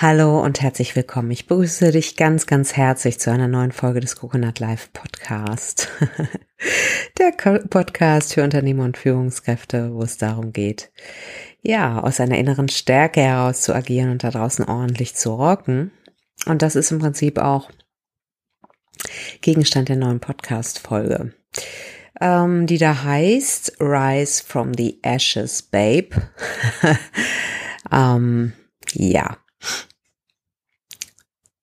Hallo und herzlich willkommen. Ich begrüße dich ganz, ganz herzlich zu einer neuen Folge des Coconut Life Podcast. Der Podcast für Unternehmer und Führungskräfte, wo es darum geht, ja, aus einer inneren Stärke heraus zu agieren und da draußen ordentlich zu rocken. Und das ist im Prinzip auch Gegenstand der neuen Podcast-Folge, ähm, die da heißt Rise from the Ashes, Babe. ähm, ja,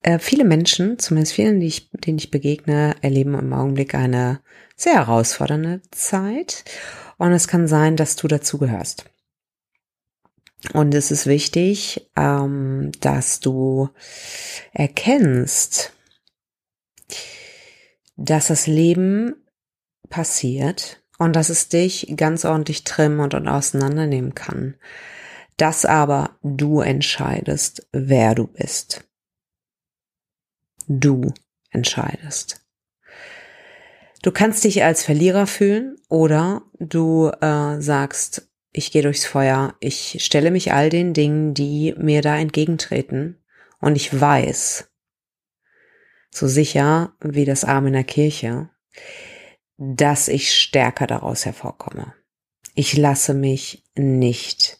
äh, viele Menschen, zumindest vielen, die ich, denen ich begegne, erleben im Augenblick eine sehr herausfordernde Zeit. Und es kann sein, dass du dazugehörst. Und es ist wichtig, ähm, dass du erkennst, dass das Leben passiert und dass es dich ganz ordentlich trimmen und, und auseinandernehmen kann. Dass aber du entscheidest, wer du bist. Du entscheidest. Du kannst dich als Verlierer fühlen oder du äh, sagst, ich gehe durchs Feuer, ich stelle mich all den Dingen, die mir da entgegentreten und ich weiß, so sicher wie das Arm in der Kirche, dass ich stärker daraus hervorkomme. Ich lasse mich nicht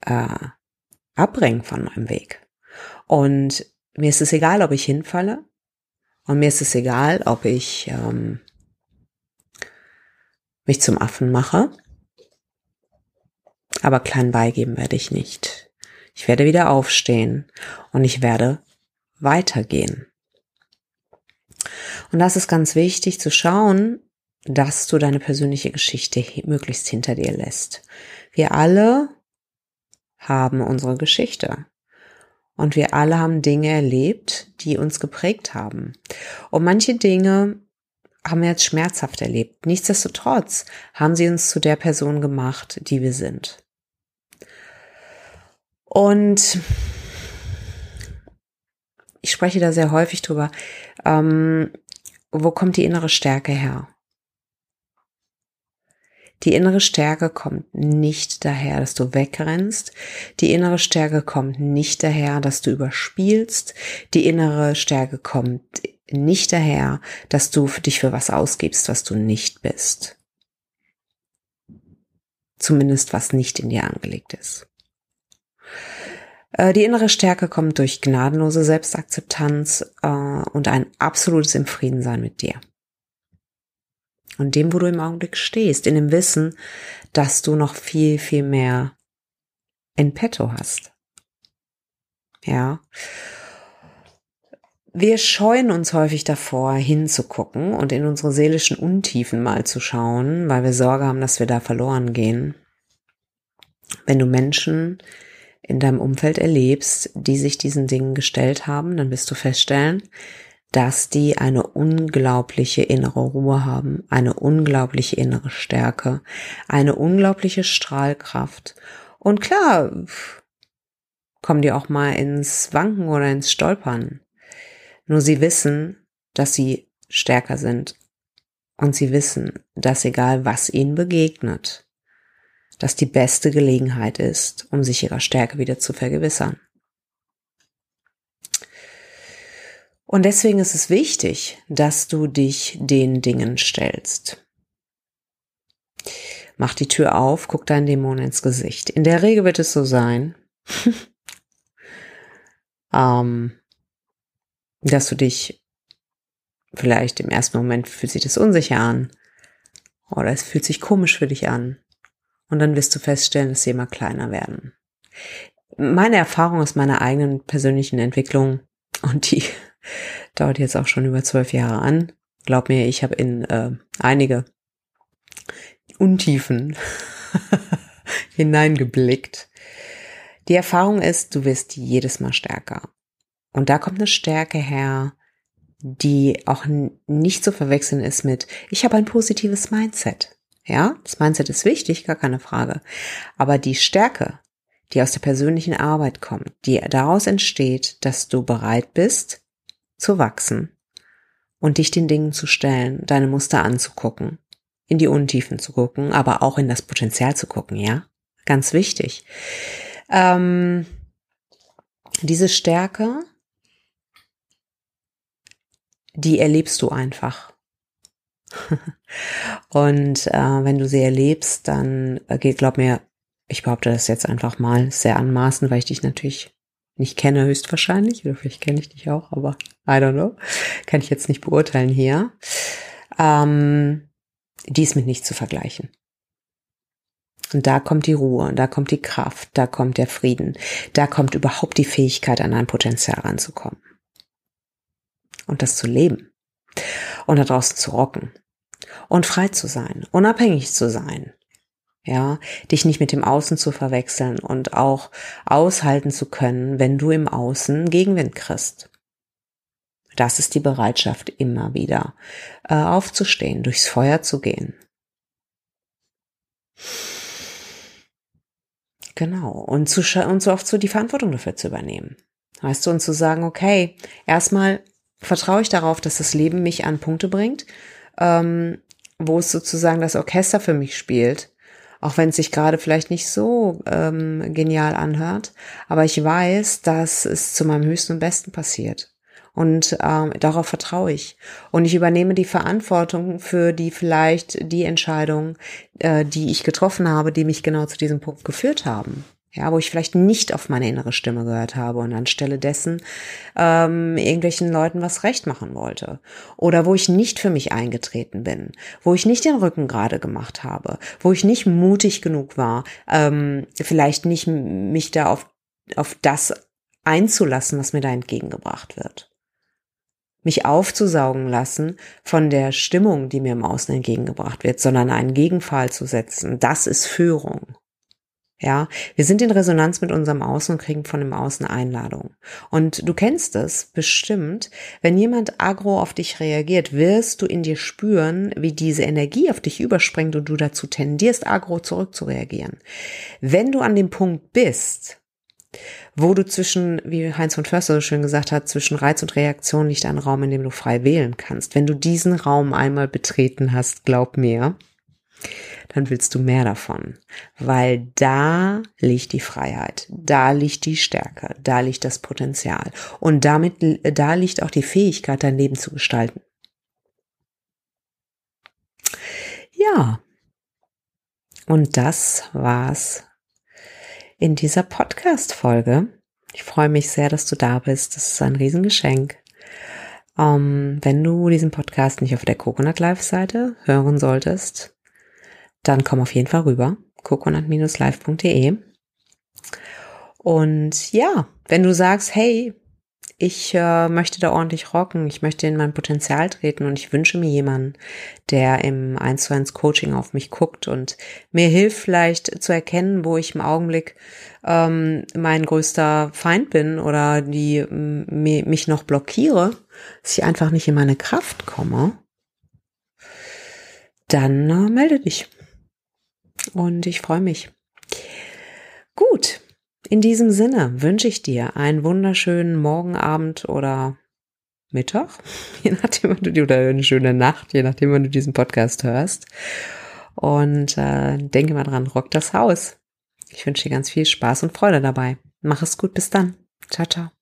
äh, abbringen von meinem Weg. Und mir ist es egal, ob ich hinfalle. Und mir ist es egal, ob ich ähm, mich zum Affen mache. Aber klein beigeben werde ich nicht. Ich werde wieder aufstehen und ich werde weitergehen. Und das ist ganz wichtig zu schauen, dass du deine persönliche Geschichte möglichst hinter dir lässt. Wir alle haben unsere Geschichte. Und wir alle haben Dinge erlebt, die uns geprägt haben. Und manche Dinge haben wir jetzt schmerzhaft erlebt. Nichtsdestotrotz haben sie uns zu der Person gemacht, die wir sind. Und ich spreche da sehr häufig drüber. Ähm, wo kommt die innere Stärke her? Die innere Stärke kommt nicht daher, dass du wegrennst. Die innere Stärke kommt nicht daher, dass du überspielst. Die innere Stärke kommt nicht daher, dass du für dich für was ausgibst, was du nicht bist. Zumindest was nicht in dir angelegt ist. Äh, die innere Stärke kommt durch gnadenlose Selbstakzeptanz äh, und ein absolutes Infriedensein mit dir und dem, wo du im Augenblick stehst, in dem Wissen, dass du noch viel, viel mehr in petto hast. Ja. Wir scheuen uns häufig davor, hinzugucken und in unsere seelischen Untiefen mal zu schauen, weil wir Sorge haben, dass wir da verloren gehen. Wenn du Menschen in deinem Umfeld erlebst, die sich diesen Dingen gestellt haben, dann wirst du feststellen, dass die eine unglaubliche innere Ruhe haben, eine unglaubliche innere Stärke, eine unglaubliche Strahlkraft. Und klar, kommen die auch mal ins Wanken oder ins Stolpern. Nur sie wissen, dass sie stärker sind. Und sie wissen, dass egal was ihnen begegnet, dass die beste Gelegenheit ist, um sich ihrer Stärke wieder zu vergewissern. Und deswegen ist es wichtig, dass du dich den Dingen stellst. Mach die Tür auf, guck deinen Dämon ins Gesicht. In der Regel wird es so sein, ähm, dass du dich vielleicht im ersten Moment fühlt sich das unsicher an oder es fühlt sich komisch für dich an. Und dann wirst du feststellen, dass sie immer kleiner werden. Meine Erfahrung aus meiner eigenen persönlichen Entwicklung und die Dauert jetzt auch schon über zwölf Jahre an. Glaub mir, ich habe in äh, einige Untiefen hineingeblickt. Die Erfahrung ist, du wirst jedes Mal stärker. Und da kommt eine Stärke her, die auch nicht zu verwechseln ist mit, ich habe ein positives Mindset. Ja, das Mindset ist wichtig, gar keine Frage. Aber die Stärke, die aus der persönlichen Arbeit kommt, die daraus entsteht, dass du bereit bist, zu wachsen und dich den Dingen zu stellen, deine Muster anzugucken, in die Untiefen zu gucken, aber auch in das Potenzial zu gucken, ja? Ganz wichtig. Ähm, Diese Stärke, die erlebst du einfach. Und äh, wenn du sie erlebst, dann äh, geht, glaub mir, ich behaupte das jetzt einfach mal sehr anmaßend, weil ich dich natürlich nicht kenne, höchstwahrscheinlich, oder vielleicht kenne ich dich auch, aber I don't know, kann ich jetzt nicht beurteilen hier. Ähm, die ist mit nichts zu vergleichen. Und da kommt die Ruhe, und da kommt die Kraft, da kommt der Frieden, da kommt überhaupt die Fähigkeit, an ein Potenzial ranzukommen. Und das zu leben. Und da draußen zu rocken. Und frei zu sein, unabhängig zu sein. Ja, dich nicht mit dem Außen zu verwechseln und auch aushalten zu können, wenn du im Außen Gegenwind kriegst. Das ist die Bereitschaft, immer wieder äh, aufzustehen, durchs Feuer zu gehen. Genau. Und, zu, und so oft so die Verantwortung dafür zu übernehmen. Weißt du, und zu sagen, okay, erstmal vertraue ich darauf, dass das Leben mich an Punkte bringt, ähm, wo es sozusagen das Orchester für mich spielt. Auch wenn es sich gerade vielleicht nicht so ähm, genial anhört. Aber ich weiß, dass es zu meinem höchsten und besten passiert. Und ähm, darauf vertraue ich. Und ich übernehme die Verantwortung für die vielleicht die Entscheidungen, äh, die ich getroffen habe, die mich genau zu diesem Punkt geführt haben. Ja, wo ich vielleicht nicht auf meine innere Stimme gehört habe und anstelle dessen ähm, irgendwelchen Leuten was recht machen wollte. Oder wo ich nicht für mich eingetreten bin, wo ich nicht den Rücken gerade gemacht habe, wo ich nicht mutig genug war, ähm, vielleicht nicht mich da auf, auf das einzulassen, was mir da entgegengebracht wird mich aufzusaugen lassen von der Stimmung, die mir im Außen entgegengebracht wird, sondern einen Gegenfall zu setzen. Das ist Führung. Ja, wir sind in Resonanz mit unserem Außen und kriegen von dem Außen Einladung. Und du kennst es bestimmt, wenn jemand agro auf dich reagiert, wirst du in dir spüren, wie diese Energie auf dich überspringt und du dazu tendierst, agro zurückzureagieren. Wenn du an dem Punkt bist, wo du zwischen, wie Heinz von Förster so schön gesagt hat, zwischen Reiz und Reaktion liegt ein Raum, in dem du frei wählen kannst. Wenn du diesen Raum einmal betreten hast, glaub mir, dann willst du mehr davon, weil da liegt die Freiheit, da liegt die Stärke, da liegt das Potenzial und damit da liegt auch die Fähigkeit, dein Leben zu gestalten. Ja, und das war's in dieser Podcast-Folge. Ich freue mich sehr, dass du da bist. Das ist ein Riesengeschenk. Ähm, wenn du diesen Podcast nicht auf der Coconut Live Seite hören solltest, dann komm auf jeden Fall rüber. coconut-live.de. Und ja, wenn du sagst, hey, ich äh, möchte da ordentlich rocken, ich möchte in mein Potenzial treten und ich wünsche mir jemanden, der im 1 zu 1 Coaching auf mich guckt und mir hilft vielleicht zu erkennen, wo ich im Augenblick ähm, mein größter Feind bin oder die mich noch blockiere, dass ich einfach nicht in meine Kraft komme, dann äh, melde dich. Und ich freue mich. Gut, in diesem Sinne wünsche ich dir einen wunderschönen Morgenabend oder Mittag, je nachdem, wann du oder eine schöne Nacht, je nachdem, wann du diesen Podcast hörst. Und äh, denke mal dran, rock das Haus. Ich wünsche dir ganz viel Spaß und Freude dabei. Mach es gut, bis dann. Ciao, ciao.